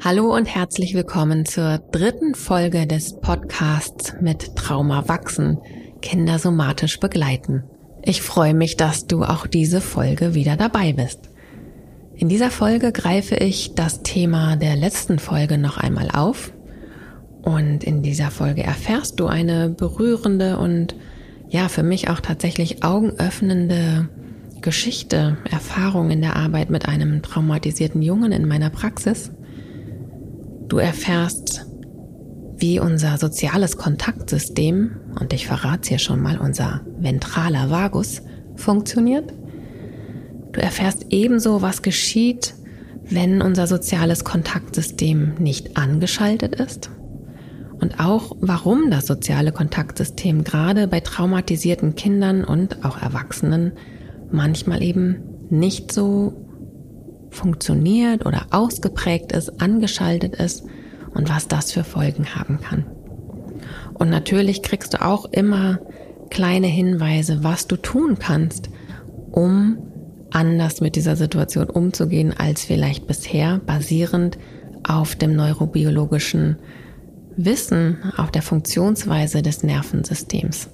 Hallo und herzlich willkommen zur dritten Folge des Podcasts mit Trauma wachsen, Kinder somatisch begleiten. Ich freue mich, dass du auch diese Folge wieder dabei bist. In dieser Folge greife ich das Thema der letzten Folge noch einmal auf und in dieser Folge erfährst du eine berührende und ja, für mich auch tatsächlich augenöffnende Geschichte, Erfahrung in der Arbeit mit einem traumatisierten Jungen in meiner Praxis Du erfährst, wie unser soziales Kontaktsystem, und ich verrate hier schon mal, unser ventraler Vagus, funktioniert. Du erfährst ebenso, was geschieht, wenn unser soziales Kontaktsystem nicht angeschaltet ist. Und auch, warum das soziale Kontaktsystem gerade bei traumatisierten Kindern und auch Erwachsenen manchmal eben nicht so funktioniert oder ausgeprägt ist, angeschaltet ist und was das für Folgen haben kann. Und natürlich kriegst du auch immer kleine Hinweise, was du tun kannst, um anders mit dieser Situation umzugehen als vielleicht bisher, basierend auf dem neurobiologischen Wissen, auf der Funktionsweise des Nervensystems.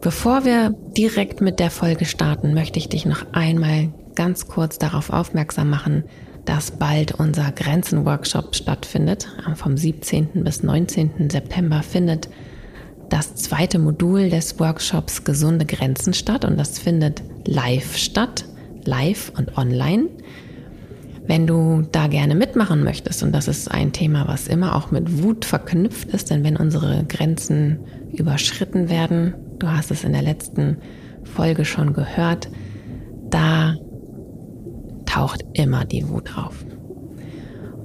Bevor wir direkt mit der Folge starten, möchte ich dich noch einmal ganz kurz darauf aufmerksam machen, dass bald unser Grenzen-Workshop stattfindet. Vom 17. bis 19. September findet das zweite Modul des Workshops Gesunde Grenzen statt und das findet live statt, live und online. Wenn du da gerne mitmachen möchtest, und das ist ein Thema, was immer auch mit Wut verknüpft ist, denn wenn unsere Grenzen überschritten werden, du hast es in der letzten Folge schon gehört, da taucht immer die Wut auf.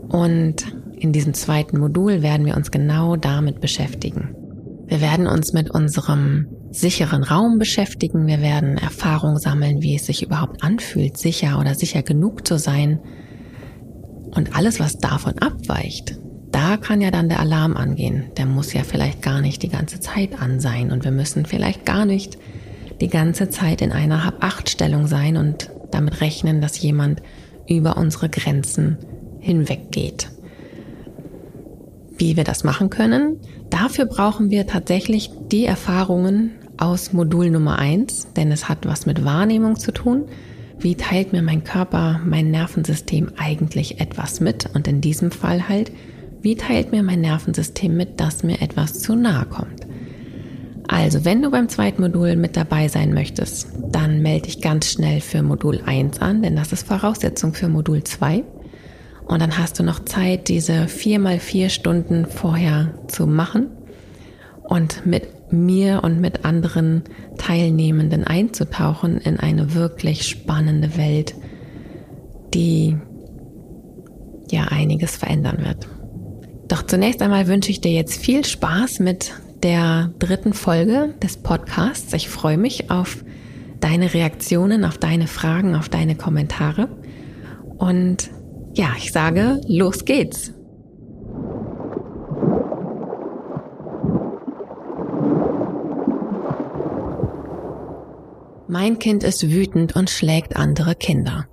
Und in diesem zweiten Modul werden wir uns genau damit beschäftigen. Wir werden uns mit unserem sicheren Raum beschäftigen. Wir werden Erfahrung sammeln, wie es sich überhaupt anfühlt, sicher oder sicher genug zu sein. Und alles, was davon abweicht, da kann ja dann der Alarm angehen. Der muss ja vielleicht gar nicht die ganze Zeit an sein und wir müssen vielleicht gar nicht die ganze Zeit in einer Hab-Acht-Stellung sein und damit rechnen, dass jemand über unsere Grenzen hinweggeht. Wie wir das machen können, dafür brauchen wir tatsächlich die Erfahrungen aus Modul Nummer eins, denn es hat was mit Wahrnehmung zu tun. Wie teilt mir mein Körper, mein Nervensystem eigentlich etwas mit? Und in diesem Fall halt, wie teilt mir mein Nervensystem mit, dass mir etwas zu nahe kommt? Also, wenn du beim zweiten Modul mit dabei sein möchtest, dann melde dich ganz schnell für Modul 1 an, denn das ist Voraussetzung für Modul 2. Und dann hast du noch Zeit, diese vier mal vier Stunden vorher zu machen und mit mir und mit anderen Teilnehmenden einzutauchen in eine wirklich spannende Welt, die ja einiges verändern wird. Doch zunächst einmal wünsche ich dir jetzt viel Spaß mit der dritten Folge des Podcasts. Ich freue mich auf deine Reaktionen, auf deine Fragen, auf deine Kommentare. Und ja, ich sage, los geht's. Mein Kind ist wütend und schlägt andere Kinder.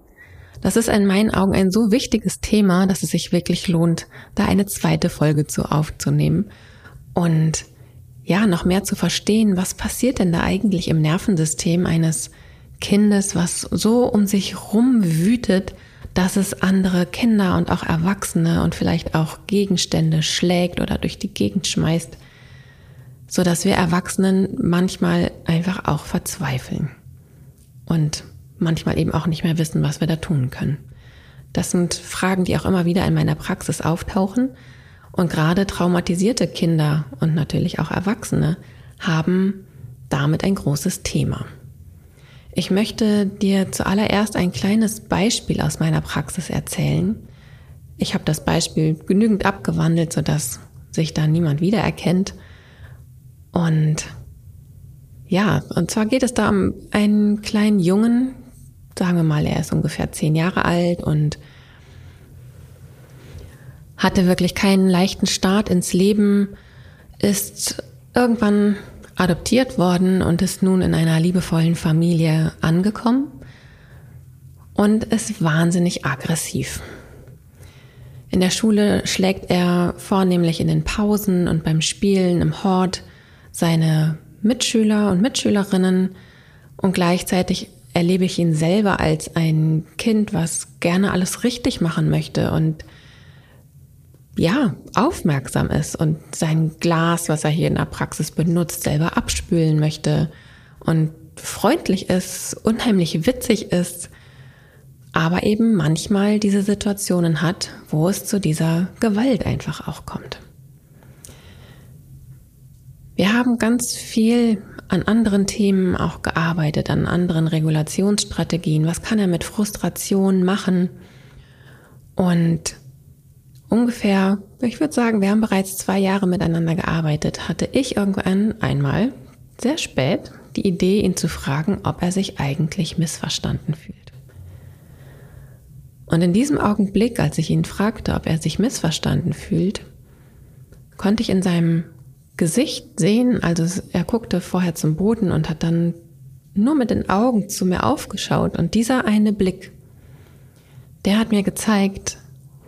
Das ist in meinen Augen ein so wichtiges Thema, dass es sich wirklich lohnt, da eine zweite Folge zu aufzunehmen. Und ja, noch mehr zu verstehen, was passiert denn da eigentlich im Nervensystem eines Kindes, was so um sich rum wütet, dass es andere Kinder und auch Erwachsene und vielleicht auch Gegenstände schlägt oder durch die Gegend schmeißt, so dass wir Erwachsenen manchmal einfach auch verzweifeln und manchmal eben auch nicht mehr wissen, was wir da tun können. Das sind Fragen, die auch immer wieder in meiner Praxis auftauchen und gerade traumatisierte Kinder und natürlich auch Erwachsene haben damit ein großes Thema. Ich möchte dir zuallererst ein kleines Beispiel aus meiner Praxis erzählen. Ich habe das Beispiel genügend abgewandelt, sodass sich da niemand wiedererkennt. Und ja, und zwar geht es da um einen kleinen Jungen, sagen wir mal, er ist ungefähr zehn Jahre alt und hatte wirklich keinen leichten Start ins Leben, ist irgendwann adoptiert worden und ist nun in einer liebevollen Familie angekommen und ist wahnsinnig aggressiv. In der Schule schlägt er vornehmlich in den Pausen und beim Spielen im Hort seine Mitschüler und Mitschülerinnen und gleichzeitig erlebe ich ihn selber als ein Kind, was gerne alles richtig machen möchte und ja, aufmerksam ist und sein Glas, was er hier in der Praxis benutzt, selber abspülen möchte und freundlich ist, unheimlich witzig ist, aber eben manchmal diese Situationen hat, wo es zu dieser Gewalt einfach auch kommt. Wir haben ganz viel an anderen Themen auch gearbeitet, an anderen Regulationsstrategien. Was kann er mit Frustration machen? Und ungefähr, ich würde sagen, wir haben bereits zwei Jahre miteinander gearbeitet, hatte ich irgendwann einmal, sehr spät, die Idee, ihn zu fragen, ob er sich eigentlich missverstanden fühlt. Und in diesem Augenblick, als ich ihn fragte, ob er sich missverstanden fühlt, konnte ich in seinem Gesicht sehen, also er guckte vorher zum Boden und hat dann nur mit den Augen zu mir aufgeschaut. Und dieser eine Blick, der hat mir gezeigt,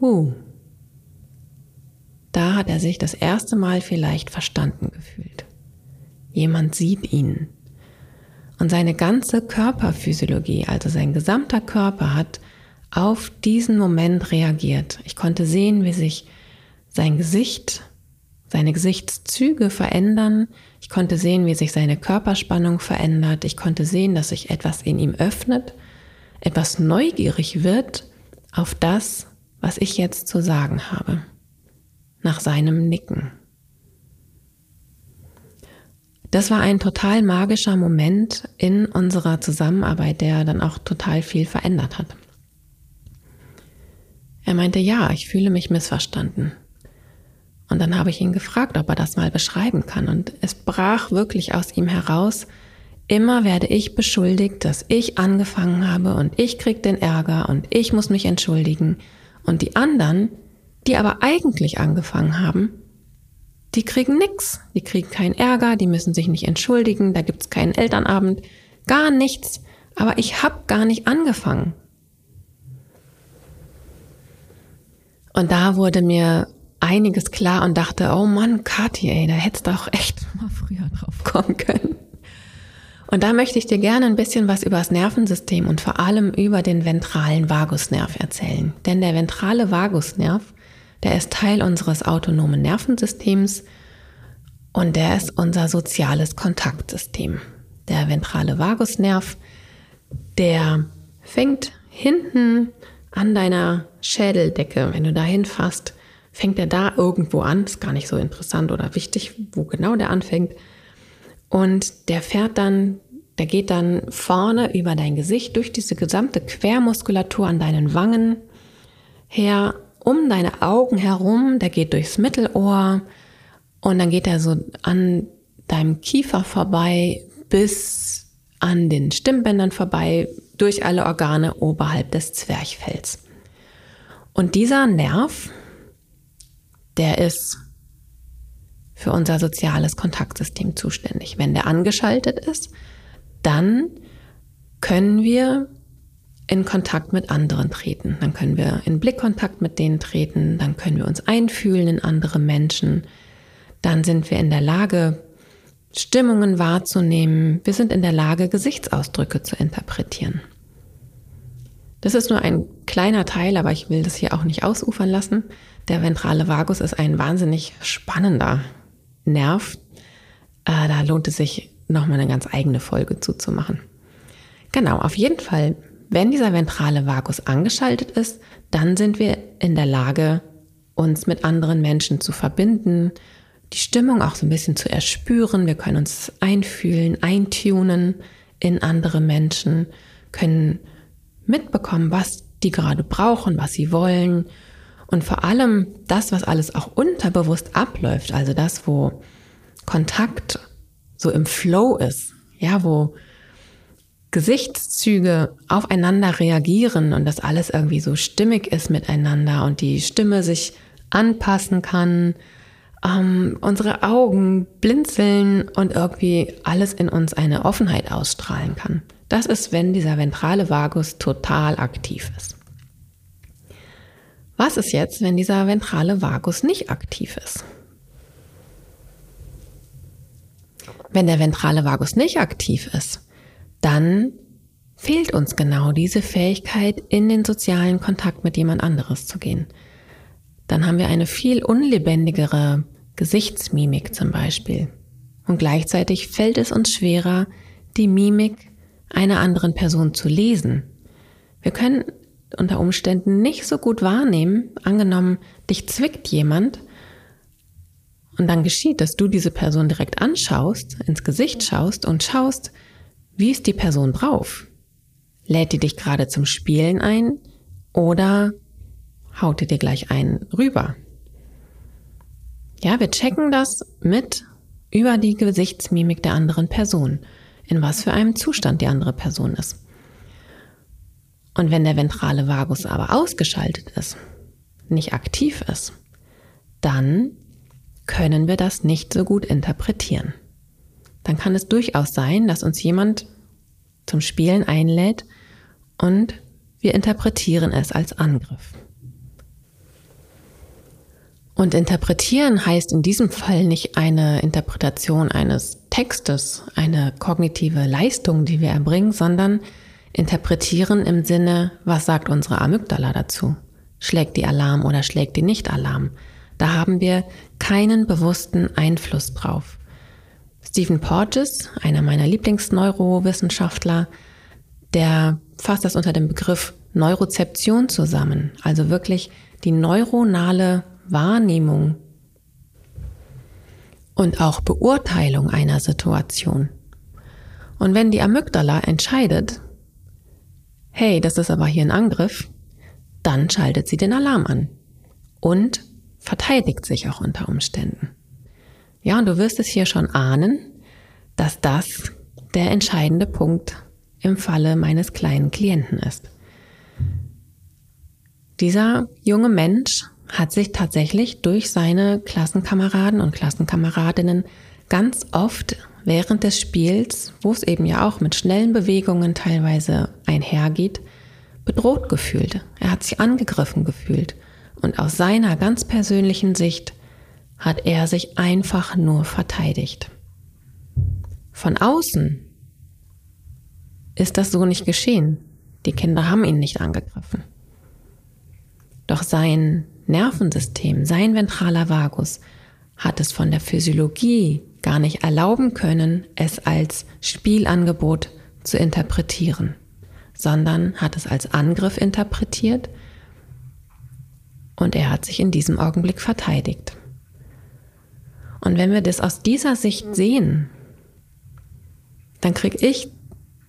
huh, da hat er sich das erste Mal vielleicht verstanden gefühlt. Jemand sieht ihn. Und seine ganze Körperphysiologie, also sein gesamter Körper hat auf diesen Moment reagiert. Ich konnte sehen, wie sich sein Gesicht, seine Gesichtszüge verändern. Ich konnte sehen, wie sich seine Körperspannung verändert. Ich konnte sehen, dass sich etwas in ihm öffnet, etwas neugierig wird auf das, was ich jetzt zu sagen habe. Nach seinem Nicken. Das war ein total magischer Moment in unserer Zusammenarbeit, der dann auch total viel verändert hat. Er meinte, ja, ich fühle mich missverstanden. Und dann habe ich ihn gefragt, ob er das mal beschreiben kann. Und es brach wirklich aus ihm heraus, immer werde ich beschuldigt, dass ich angefangen habe und ich krieg den Ärger und ich muss mich entschuldigen. Und die anderen, die aber eigentlich angefangen haben, die kriegen nix. Die kriegen keinen Ärger, die müssen sich nicht entschuldigen, da gibt's keinen Elternabend, gar nichts. Aber ich habe gar nicht angefangen. Und da wurde mir einiges klar und dachte, oh Mann, Kathi, ey, da hättest du auch echt mal früher drauf kommen können. Und da möchte ich dir gerne ein bisschen was über das Nervensystem und vor allem über den ventralen Vagusnerv erzählen. Denn der ventrale Vagusnerv, der ist Teil unseres autonomen Nervensystems und der ist unser soziales Kontaktsystem. Der ventrale Vagusnerv, der fängt hinten an deiner Schädeldecke, wenn du da hinfasst, fängt er da irgendwo an. Ist gar nicht so interessant oder wichtig, wo genau der anfängt. Und der fährt dann, der geht dann vorne über dein Gesicht durch diese gesamte Quermuskulatur an deinen Wangen her, um deine Augen herum. Der geht durchs Mittelohr und dann geht er so an deinem Kiefer vorbei bis an den Stimmbändern vorbei, durch alle Organe oberhalb des Zwerchfells. Und dieser Nerv, der ist für unser soziales Kontaktsystem zuständig. Wenn der angeschaltet ist, dann können wir in Kontakt mit anderen treten. Dann können wir in Blickkontakt mit denen treten, dann können wir uns einfühlen in andere Menschen, dann sind wir in der Lage, Stimmungen wahrzunehmen. Wir sind in der Lage, Gesichtsausdrücke zu interpretieren. Das ist nur ein kleiner Teil, aber ich will das hier auch nicht ausufern lassen. Der ventrale Vagus ist ein wahnsinnig spannender Nerv. Äh, da lohnt es sich, nochmal eine ganz eigene Folge zuzumachen. Genau, auf jeden Fall, wenn dieser ventrale Vagus angeschaltet ist, dann sind wir in der Lage, uns mit anderen Menschen zu verbinden, die Stimmung auch so ein bisschen zu erspüren. Wir können uns einfühlen, eintunen in andere Menschen, können mitbekommen, was die gerade brauchen, was sie wollen. Und vor allem das, was alles auch unterbewusst abläuft, also das, wo Kontakt so im Flow ist, ja, wo Gesichtszüge aufeinander reagieren und das alles irgendwie so stimmig ist miteinander und die Stimme sich anpassen kann ähm, unsere Augen blinzeln und irgendwie alles in uns eine Offenheit ausstrahlen kann. Das ist, wenn dieser ventrale Vagus total aktiv ist. Was Was ist jetzt, wenn dieser ventrale Vagus nicht aktiv ist? Wenn der ventrale Vagus nicht aktiv ist, dann fehlt uns genau diese Fähigkeit, in den sozialen Kontakt mit jemand anderes zu gehen. Dann haben wir eine viel unlebendigere Gesichtsmimik zum Beispiel. Und gleichzeitig fällt es uns schwerer, die Mimik einer anderen Person zu lesen. Wir können unter Umständen nicht so gut wahrnehmen, angenommen, dich zwickt jemand und dann geschieht, dass du diese Person direkt anschaust, ins Gesicht schaust und schaust, wie ist die Person drauf? Lädt die dich gerade zum Spielen ein oder haut die dir gleich einen rüber? Ja, wir checken das mit über die Gesichtsmimik der anderen Person, in was für einem Zustand die andere Person ist. Und wenn der ventrale Vagus aber ausgeschaltet ist, nicht aktiv ist, dann können wir das nicht so gut interpretieren. Dann kann es durchaus sein, dass uns jemand zum Spielen einlädt und wir interpretieren es als Angriff. Und interpretieren heißt in diesem Fall nicht eine Interpretation eines Textes, eine kognitive Leistung, die wir erbringen, sondern interpretieren im Sinne, was sagt unsere Amygdala dazu? Schlägt die Alarm oder schlägt die nicht Alarm? Da haben wir keinen bewussten Einfluss drauf. Stephen Porges, einer meiner Lieblingsneurowissenschaftler, der fasst das unter dem Begriff Neurozeption zusammen, also wirklich die neuronale Wahrnehmung und auch Beurteilung einer Situation. Und wenn die Amygdala entscheidet, hey, das ist aber hier ein Angriff, dann schaltet sie den Alarm an und verteidigt sich auch unter Umständen. Ja, und du wirst es hier schon ahnen, dass das der entscheidende Punkt im Falle meines kleinen Klienten ist. Dieser junge Mensch hat sich tatsächlich durch seine Klassenkameraden und Klassenkameradinnen ganz oft während des Spiels, wo es eben ja auch mit schnellen Bewegungen teilweise einhergeht, bedroht gefühlt. Er hat sich angegriffen gefühlt. Und aus seiner ganz persönlichen Sicht hat er sich einfach nur verteidigt. Von außen ist das so nicht geschehen. Die Kinder haben ihn nicht angegriffen. Doch sein Nervensystem, sein ventraler Vagus, hat es von der Physiologie gar nicht erlauben können, es als Spielangebot zu interpretieren, sondern hat es als Angriff interpretiert und er hat sich in diesem Augenblick verteidigt. Und wenn wir das aus dieser Sicht sehen, dann kriege ich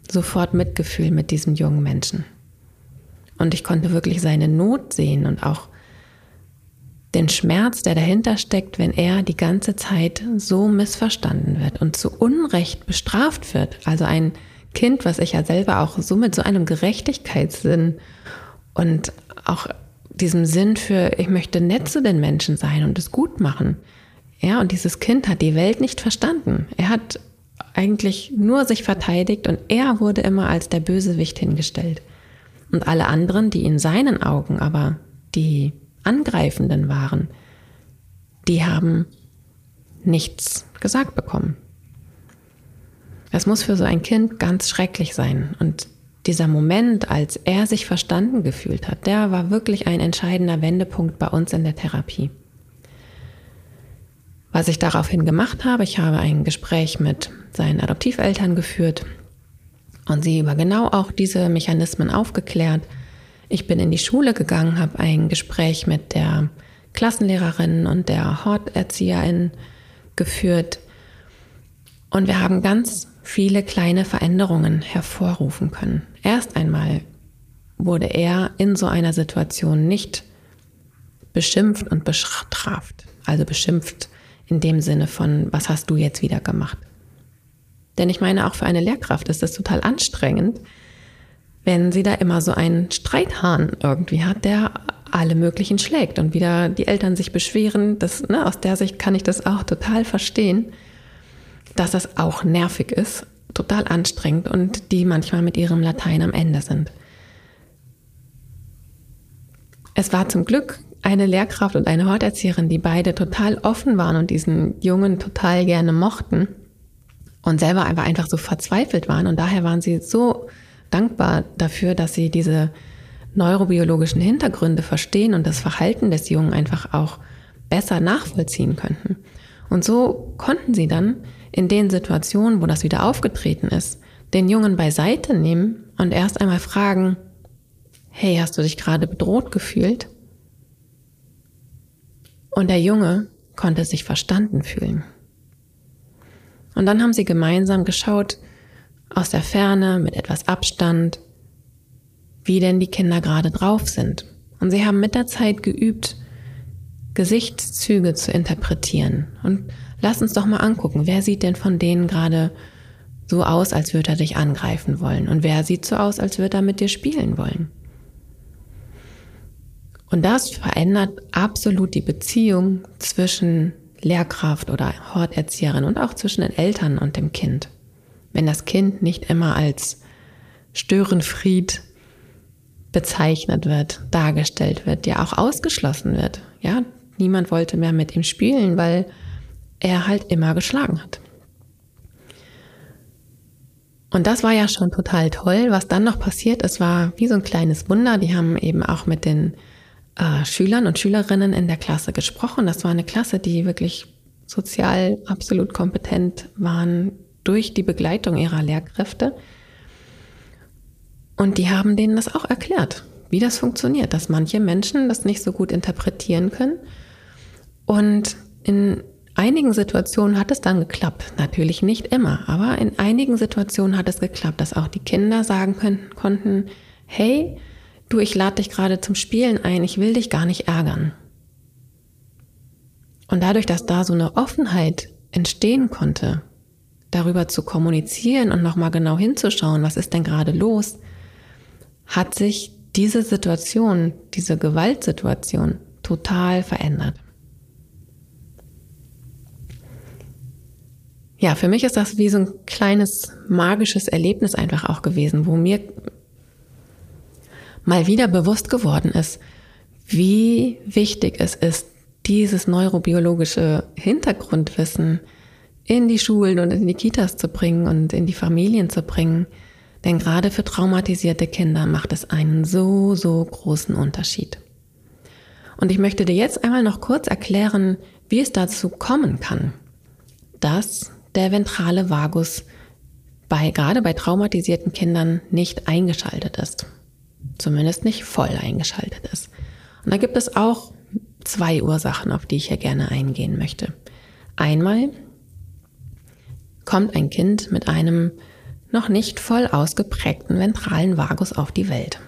sofort Mitgefühl mit diesem jungen Menschen. Und ich konnte wirklich seine Not sehen und auch den Schmerz, der dahinter steckt, wenn er die ganze Zeit so missverstanden wird und zu Unrecht bestraft wird. Also ein Kind, was ich ja selber auch so mit so einem Gerechtigkeitssinn und auch diesem Sinn für, ich möchte nett zu den Menschen sein und es gut machen. Ja, und dieses Kind hat die Welt nicht verstanden. Er hat eigentlich nur sich verteidigt und er wurde immer als der Bösewicht hingestellt. Und alle anderen, die in seinen Augen aber die Angreifenden waren, die haben nichts gesagt bekommen. Es muss für so ein Kind ganz schrecklich sein. Und dieser Moment, als er sich verstanden gefühlt hat, der war wirklich ein entscheidender Wendepunkt bei uns in der Therapie. Was ich daraufhin gemacht habe, ich habe ein Gespräch mit seinen Adoptiveltern geführt und sie über genau auch diese Mechanismen aufgeklärt ich bin in die Schule gegangen, habe ein Gespräch mit der Klassenlehrerin und der Horterzieherin geführt und wir haben ganz viele kleine Veränderungen hervorrufen können. Erst einmal wurde er in so einer Situation nicht beschimpft und bestraft, also beschimpft in dem Sinne von, was hast du jetzt wieder gemacht? Denn ich meine, auch für eine Lehrkraft ist das total anstrengend, wenn sie da immer so einen Streithahn irgendwie hat, der alle möglichen schlägt und wieder die Eltern sich beschweren. Das, ne, aus der Sicht kann ich das auch total verstehen, dass das auch nervig ist, total anstrengend und die manchmal mit ihrem Latein am Ende sind. Es war zum Glück eine Lehrkraft und eine Horterzieherin, die beide total offen waren und diesen Jungen total gerne mochten und selber einfach, einfach so verzweifelt waren. Und daher waren sie so dankbar dafür, dass sie diese neurobiologischen Hintergründe verstehen und das Verhalten des Jungen einfach auch besser nachvollziehen könnten. Und so konnten sie dann in den Situationen, wo das wieder aufgetreten ist, den Jungen beiseite nehmen und erst einmal fragen, hey, hast du dich gerade bedroht gefühlt? Und der Junge konnte sich verstanden fühlen. Und dann haben sie gemeinsam geschaut, aus der Ferne, mit etwas Abstand, wie denn die Kinder gerade drauf sind. Und sie haben mit der Zeit geübt, Gesichtszüge zu interpretieren. Und lass uns doch mal angucken, wer sieht denn von denen gerade so aus, als würde er dich angreifen wollen? Und wer sieht so aus, als würde er mit dir spielen wollen? Und das verändert absolut die Beziehung zwischen Lehrkraft oder Horterzieherin und auch zwischen den Eltern und dem Kind. Wenn das Kind nicht immer als Störenfried bezeichnet wird, dargestellt wird, ja auch ausgeschlossen wird. Ja, niemand wollte mehr mit ihm spielen, weil er halt immer geschlagen hat. Und das war ja schon total toll. Was dann noch passiert ist, war wie so ein kleines Wunder. Die haben eben auch mit den äh, Schülern und Schülerinnen in der Klasse gesprochen. Das war eine Klasse, die wirklich sozial absolut kompetent waren durch die Begleitung ihrer Lehrkräfte. Und die haben denen das auch erklärt, wie das funktioniert, dass manche Menschen das nicht so gut interpretieren können. Und in einigen Situationen hat es dann geklappt. Natürlich nicht immer, aber in einigen Situationen hat es geklappt, dass auch die Kinder sagen können, konnten, hey, Du, ich lade dich gerade zum Spielen ein, ich will dich gar nicht ärgern. Und dadurch, dass da so eine Offenheit entstehen konnte, darüber zu kommunizieren und nochmal genau hinzuschauen, was ist denn gerade los, hat sich diese Situation, diese Gewaltsituation total verändert. Ja, für mich ist das wie so ein kleines magisches Erlebnis einfach auch gewesen, wo mir mal wieder bewusst geworden ist, wie wichtig es ist, dieses neurobiologische Hintergrundwissen in die Schulen und in die Kitas zu bringen und in die Familien zu bringen. Denn gerade für traumatisierte Kinder macht es einen so, so großen Unterschied. Und ich möchte dir jetzt einmal noch kurz erklären, wie es dazu kommen kann, dass der ventrale Vagus bei, gerade bei traumatisierten Kindern nicht eingeschaltet ist zumindest nicht voll eingeschaltet ist. Und da gibt es auch zwei Ursachen, auf die ich hier gerne eingehen möchte. Einmal kommt ein Kind mit einem noch nicht voll ausgeprägten ventralen Vagus auf die Welt.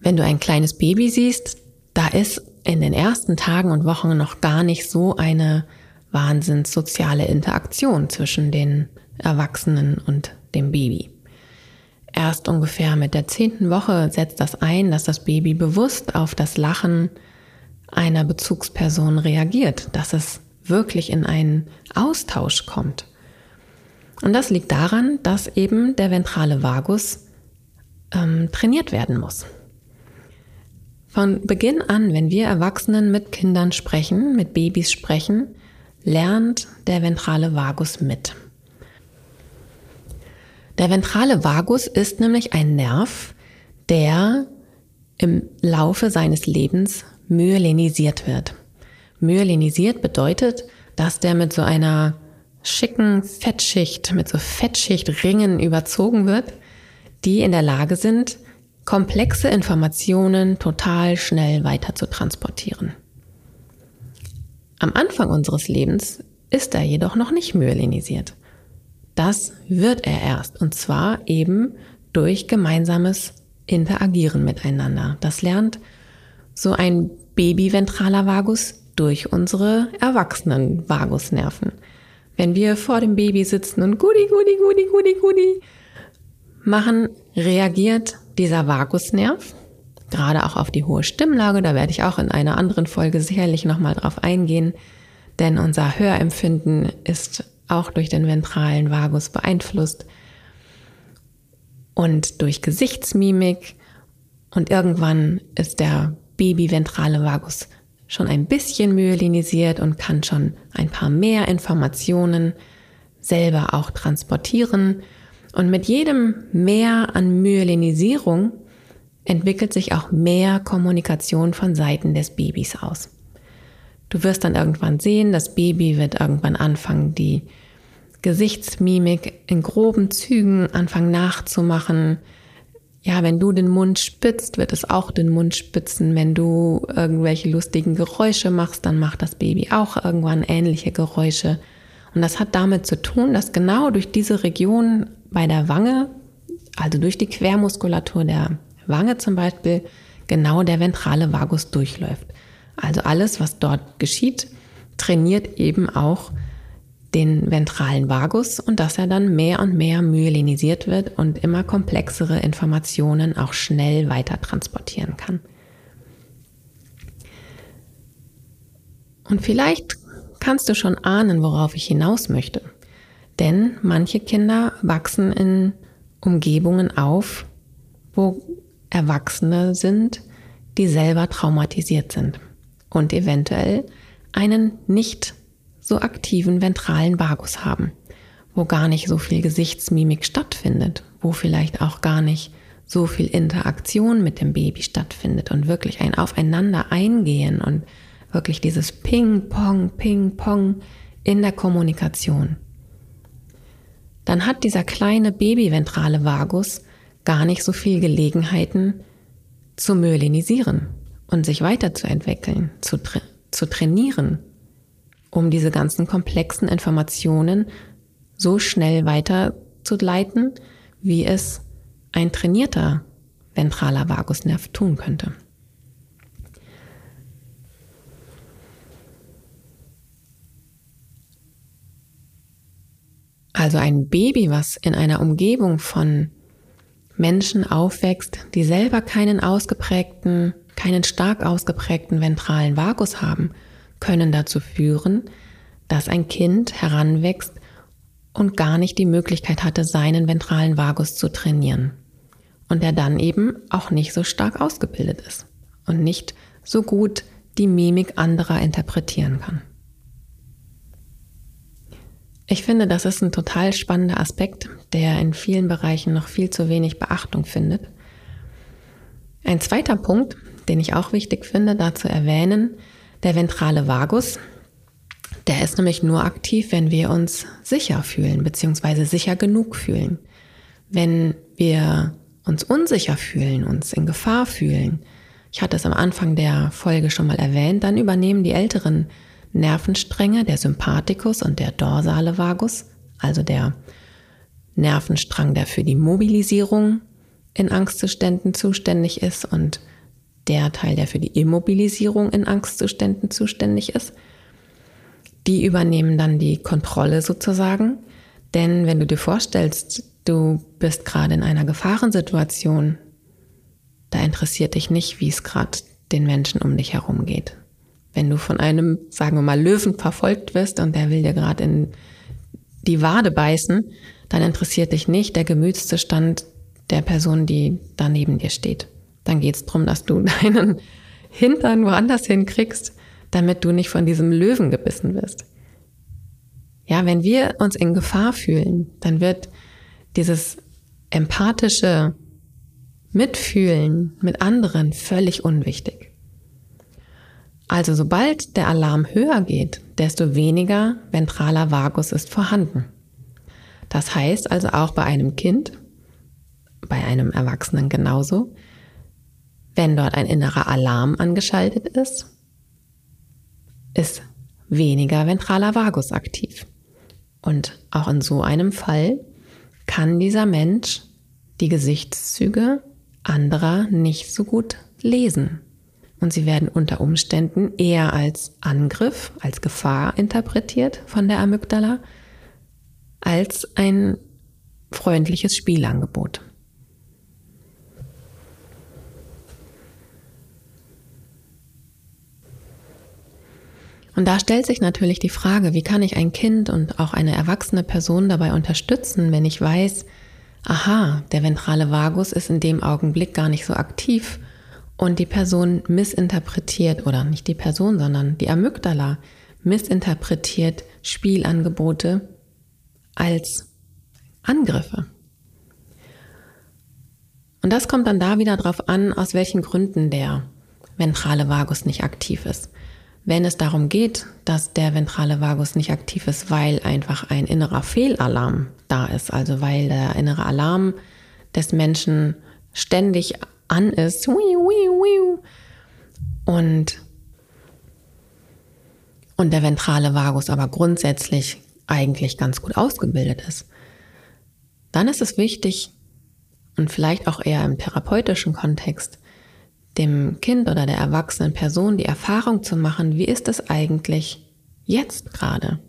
Wenn du ein kleines Baby siehst, da ist in den ersten Tagen und Wochen noch gar nicht so eine wahnsinns soziale Interaktion zwischen den Erwachsenen und dem Baby. Erst ungefähr mit der zehnten Woche setzt das ein, dass das Baby bewusst auf das Lachen einer Bezugsperson reagiert, dass es wirklich in einen Austausch kommt. Und das liegt daran, dass eben der ventrale Vagus ähm, trainiert werden muss. Von Beginn an, wenn wir Erwachsenen mit Kindern sprechen, mit Babys sprechen, lernt der ventrale Vagus mit. Der ventrale Vagus ist nämlich ein Nerv, der im Laufe seines Lebens myelinisiert wird. Myelinisiert bedeutet, dass der mit so einer schicken Fettschicht, mit so Fettschichtringen überzogen wird, die in der Lage sind, komplexe Informationen total schnell weiter zu transportieren. Am Anfang unseres Lebens ist er jedoch noch nicht myelinisiert. Das wird er erst. Und zwar eben durch gemeinsames Interagieren miteinander. Das lernt so ein Baby-ventraler Vagus durch unsere erwachsenen Vagusnerven. Wenn wir vor dem Baby sitzen und gudi, gudi, gudi, gudi, gudi machen, reagiert dieser Vagusnerv gerade auch auf die hohe Stimmlage. Da werde ich auch in einer anderen Folge sicherlich nochmal drauf eingehen, denn unser Hörempfinden ist auch durch den ventralen Vagus beeinflusst und durch Gesichtsmimik Und irgendwann ist der Babyventrale Vagus schon ein bisschen myelinisiert und kann schon ein paar mehr Informationen selber auch transportieren. Und mit jedem Mehr an Myelinisierung entwickelt sich auch mehr Kommunikation von Seiten des Babys aus. Du wirst dann irgendwann sehen, das Baby wird irgendwann anfangen, die Gesichtsmimik in groben Zügen anfangen nachzumachen. Ja, wenn du den Mund spitzt, wird es auch den Mund spitzen. Wenn du irgendwelche lustigen Geräusche machst, dann macht das Baby auch irgendwann ähnliche Geräusche. Und das hat damit zu tun, dass genau durch diese Region bei der Wange, also durch die Quermuskulatur der Wange zum Beispiel, genau der ventrale Vagus durchläuft. Also alles, was dort geschieht, trainiert eben auch den ventralen Vagus und dass er dann mehr und mehr myelinisiert wird und immer komplexere Informationen auch schnell weiter transportieren kann. Und vielleicht kannst du schon ahnen, worauf ich hinaus möchte. Denn manche Kinder wachsen in Umgebungen auf, wo Erwachsene sind, die selber traumatisiert sind und eventuell einen nicht so aktiven ventralen Vagus haben, wo gar nicht so viel Gesichtsmimik stattfindet, wo vielleicht auch gar nicht so viel Interaktion mit dem Baby stattfindet und wirklich ein Aufeinander eingehen und wirklich dieses Ping-Pong, Ping-Pong in der Kommunikation. Dann hat dieser kleine babyventrale Vagus gar nicht so viel Gelegenheiten zu myelinisieren und sich weiterzuentwickeln, zu, tra zu trainieren, um diese ganzen komplexen Informationen so schnell weiterzuleiten, wie es ein trainierter ventraler Vagusnerv tun könnte. Also ein Baby, was in einer Umgebung von Menschen aufwächst, die selber keinen ausgeprägten, keinen stark ausgeprägten ventralen Vagus haben, können dazu führen, dass ein Kind heranwächst und gar nicht die Möglichkeit hatte, seinen ventralen Vagus zu trainieren. Und der dann eben auch nicht so stark ausgebildet ist und nicht so gut die Mimik anderer interpretieren kann. Ich finde, das ist ein total spannender Aspekt, der in vielen Bereichen noch viel zu wenig Beachtung findet. Ein zweiter Punkt, den ich auch wichtig finde, da zu erwähnen, der ventrale Vagus. Der ist nämlich nur aktiv, wenn wir uns sicher fühlen, beziehungsweise sicher genug fühlen. Wenn wir uns unsicher fühlen, uns in Gefahr fühlen, ich hatte es am Anfang der Folge schon mal erwähnt, dann übernehmen die älteren Nervenstränge, der Sympathikus und der dorsale Vagus, also der Nervenstrang, der für die Mobilisierung in Angstzuständen zuständig ist und der Teil, der für die Immobilisierung in Angstzuständen zuständig ist. Die übernehmen dann die Kontrolle sozusagen. Denn wenn du dir vorstellst, du bist gerade in einer Gefahrensituation, da interessiert dich nicht, wie es gerade den Menschen um dich herum geht. Wenn du von einem, sagen wir mal, Löwen verfolgt wirst und der will dir gerade in die Wade beißen, dann interessiert dich nicht der Gemütszustand der Person, die da neben dir steht. Dann geht es darum, dass du deinen Hintern woanders hinkriegst, damit du nicht von diesem Löwen gebissen wirst. Ja, wenn wir uns in Gefahr fühlen, dann wird dieses empathische Mitfühlen mit anderen völlig unwichtig. Also sobald der Alarm höher geht, desto weniger ventraler Vagus ist vorhanden. Das heißt also auch bei einem Kind, bei einem Erwachsenen genauso, wenn dort ein innerer Alarm angeschaltet ist, ist weniger ventraler Vagus aktiv. Und auch in so einem Fall kann dieser Mensch die Gesichtszüge anderer nicht so gut lesen und sie werden unter Umständen eher als Angriff, als Gefahr interpretiert von der Amygdala, als ein freundliches Spielangebot. Und da stellt sich natürlich die Frage, wie kann ich ein Kind und auch eine erwachsene Person dabei unterstützen, wenn ich weiß, aha, der ventrale Vagus ist in dem Augenblick gar nicht so aktiv und die Person missinterpretiert, oder nicht die Person, sondern die Amygdala missinterpretiert Spielangebote als Angriffe. Und das kommt dann da wieder drauf an, aus welchen Gründen der ventrale Vagus nicht aktiv ist. Wenn es darum geht, dass der ventrale Vagus nicht aktiv ist, weil einfach ein innerer Fehlalarm da ist, also weil der innere Alarm des Menschen ständig an ist und, und der ventrale Vagus aber grundsätzlich eigentlich ganz gut ausgebildet ist, dann ist es wichtig und vielleicht auch eher im therapeutischen Kontext, dem Kind oder der erwachsenen Person die Erfahrung zu machen, wie ist es eigentlich jetzt gerade?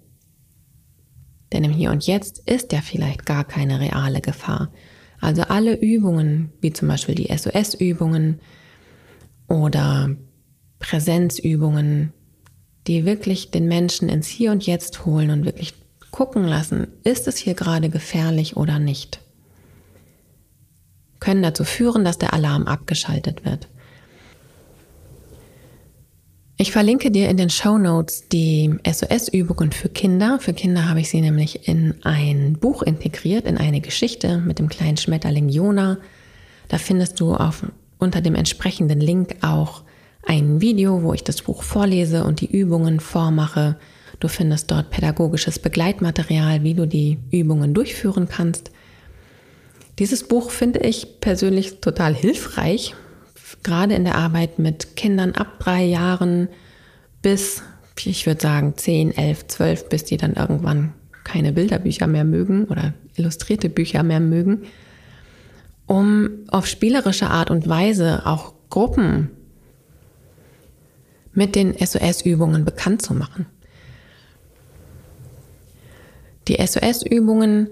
Denn im Hier und Jetzt ist ja vielleicht gar keine reale Gefahr. Also alle Übungen, wie zum Beispiel die SOS-Übungen oder Präsenzübungen, die wirklich den Menschen ins Hier und Jetzt holen und wirklich gucken lassen, ist es hier gerade gefährlich oder nicht, können dazu führen, dass der Alarm abgeschaltet wird. Ich verlinke dir in den Show Notes die SOS-Übungen für Kinder. Für Kinder habe ich sie nämlich in ein Buch integriert, in eine Geschichte mit dem kleinen Schmetterling Jona. Da findest du auf, unter dem entsprechenden Link auch ein Video, wo ich das Buch vorlese und die Übungen vormache. Du findest dort pädagogisches Begleitmaterial, wie du die Übungen durchführen kannst. Dieses Buch finde ich persönlich total hilfreich, gerade in der Arbeit mit Kindern ab drei Jahren bis, ich würde sagen, zehn, elf, zwölf, bis die dann irgendwann keine Bilderbücher mehr mögen oder illustrierte Bücher mehr mögen, um auf spielerische Art und Weise auch Gruppen mit den SOS-Übungen bekannt zu machen. Die SOS-Übungen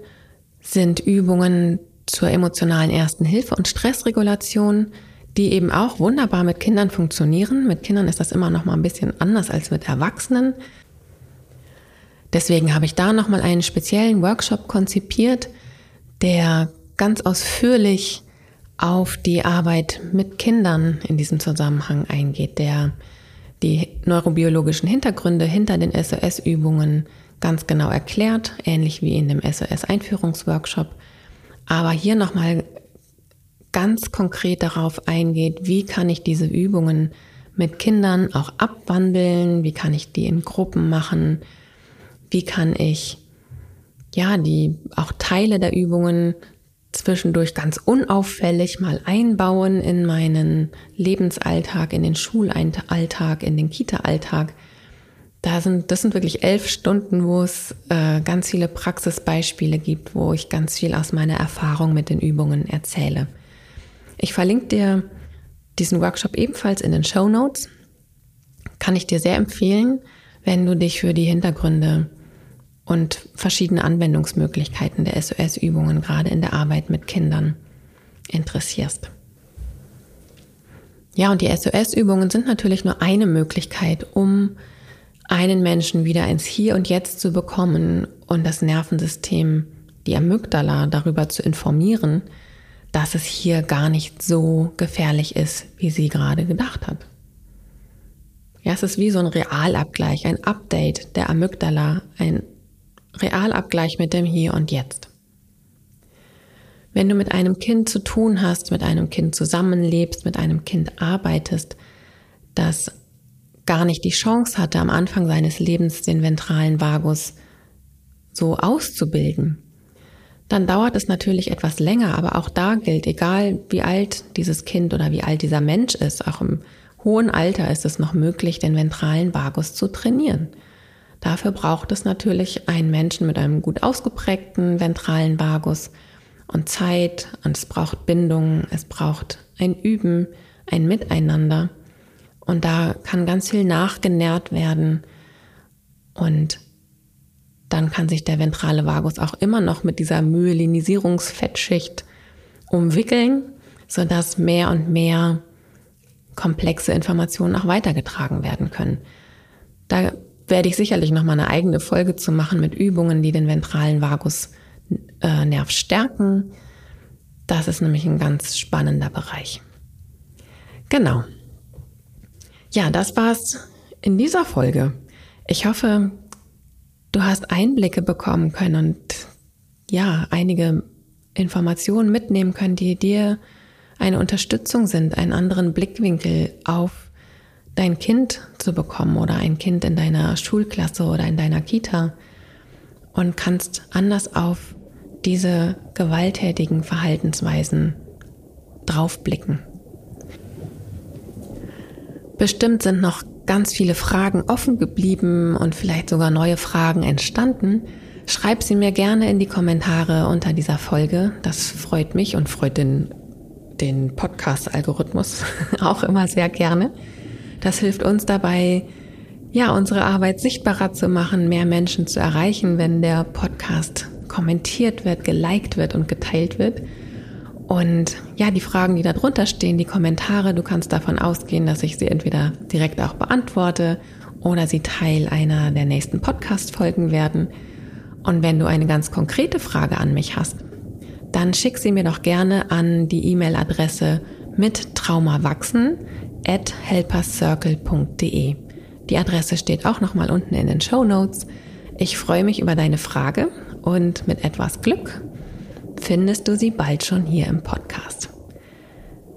sind Übungen zur emotionalen Ersten Hilfe und Stressregulation, die eben auch wunderbar mit Kindern funktionieren. Mit Kindern ist das immer noch mal ein bisschen anders als mit Erwachsenen. Deswegen habe ich da noch mal einen speziellen Workshop konzipiert, der ganz ausführlich auf die Arbeit mit Kindern in diesem Zusammenhang eingeht, der die neurobiologischen Hintergründe hinter den SOS-Übungen ganz genau erklärt, ähnlich wie in dem SOS-Einführungsworkshop. Aber hier nochmal ganz konkret darauf eingeht, wie kann ich diese Übungen mit Kindern auch abwandeln, wie kann ich die in Gruppen machen, wie kann ich ja die auch Teile der Übungen zwischendurch ganz unauffällig mal einbauen in meinen Lebensalltag, in den Schulalltag, in den Kita-Alltag. Da sind, das sind wirklich elf Stunden, wo es äh, ganz viele Praxisbeispiele gibt, wo ich ganz viel aus meiner Erfahrung mit den Übungen erzähle. Ich verlinke dir diesen Workshop ebenfalls in den Show Notes. Kann ich dir sehr empfehlen, wenn du dich für die Hintergründe und verschiedene Anwendungsmöglichkeiten der SOS-Übungen gerade in der Arbeit mit Kindern interessierst. Ja, und die SOS-Übungen sind natürlich nur eine Möglichkeit, um einen Menschen wieder ins Hier und Jetzt zu bekommen und das Nervensystem, die Amygdala, darüber zu informieren, dass es hier gar nicht so gefährlich ist, wie sie gerade gedacht hat. Ja, es ist wie so ein Realabgleich, ein Update der Amygdala, ein Realabgleich mit dem Hier und Jetzt. Wenn du mit einem Kind zu tun hast, mit einem Kind zusammenlebst, mit einem Kind arbeitest, das gar nicht die Chance hatte, am Anfang seines Lebens den ventralen Vagus so auszubilden, dann dauert es natürlich etwas länger, aber auch da gilt, egal wie alt dieses Kind oder wie alt dieser Mensch ist, auch im hohen Alter ist es noch möglich, den ventralen Vagus zu trainieren. Dafür braucht es natürlich einen Menschen mit einem gut ausgeprägten ventralen Vagus und Zeit und es braucht Bindung, es braucht ein Üben, ein Miteinander und da kann ganz viel nachgenährt werden und dann kann sich der ventrale Vagus auch immer noch mit dieser Myelinisierungsfettschicht umwickeln, sodass mehr und mehr komplexe Informationen auch weitergetragen werden können. Da werde ich sicherlich noch mal eine eigene Folge zu machen mit Übungen, die den ventralen Vagusnerv äh, stärken. Das ist nämlich ein ganz spannender Bereich. Genau. Ja, das war's in dieser Folge. Ich hoffe, du hast Einblicke bekommen können und ja, einige Informationen mitnehmen können, die dir eine Unterstützung sind, einen anderen Blickwinkel auf dein Kind zu bekommen oder ein Kind in deiner Schulklasse oder in deiner Kita und kannst anders auf diese gewalttätigen Verhaltensweisen draufblicken. Bestimmt sind noch ganz viele Fragen offen geblieben und vielleicht sogar neue Fragen entstanden. Schreib sie mir gerne in die Kommentare unter dieser Folge. Das freut mich und freut den, den Podcast-Algorithmus auch immer sehr gerne. Das hilft uns dabei, ja, unsere Arbeit sichtbarer zu machen, mehr Menschen zu erreichen, wenn der Podcast kommentiert wird, geliked wird und geteilt wird. Und ja, die Fragen, die da drunter stehen, die Kommentare, du kannst davon ausgehen, dass ich sie entweder direkt auch beantworte oder sie Teil einer der nächsten Podcast-Folgen werden. Und wenn du eine ganz konkrete Frage an mich hast, dann schick sie mir doch gerne an die E-Mail-Adresse mit traumawachsen at helpercircle.de. Die Adresse steht auch nochmal unten in den Show Notes. Ich freue mich über deine Frage und mit etwas Glück findest du sie bald schon hier im Podcast.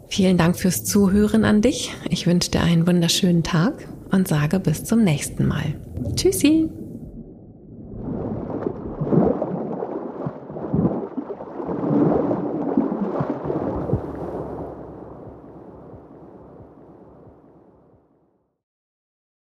Vielen Dank fürs Zuhören an dich. Ich wünsche dir einen wunderschönen Tag und sage bis zum nächsten Mal. Tschüssi!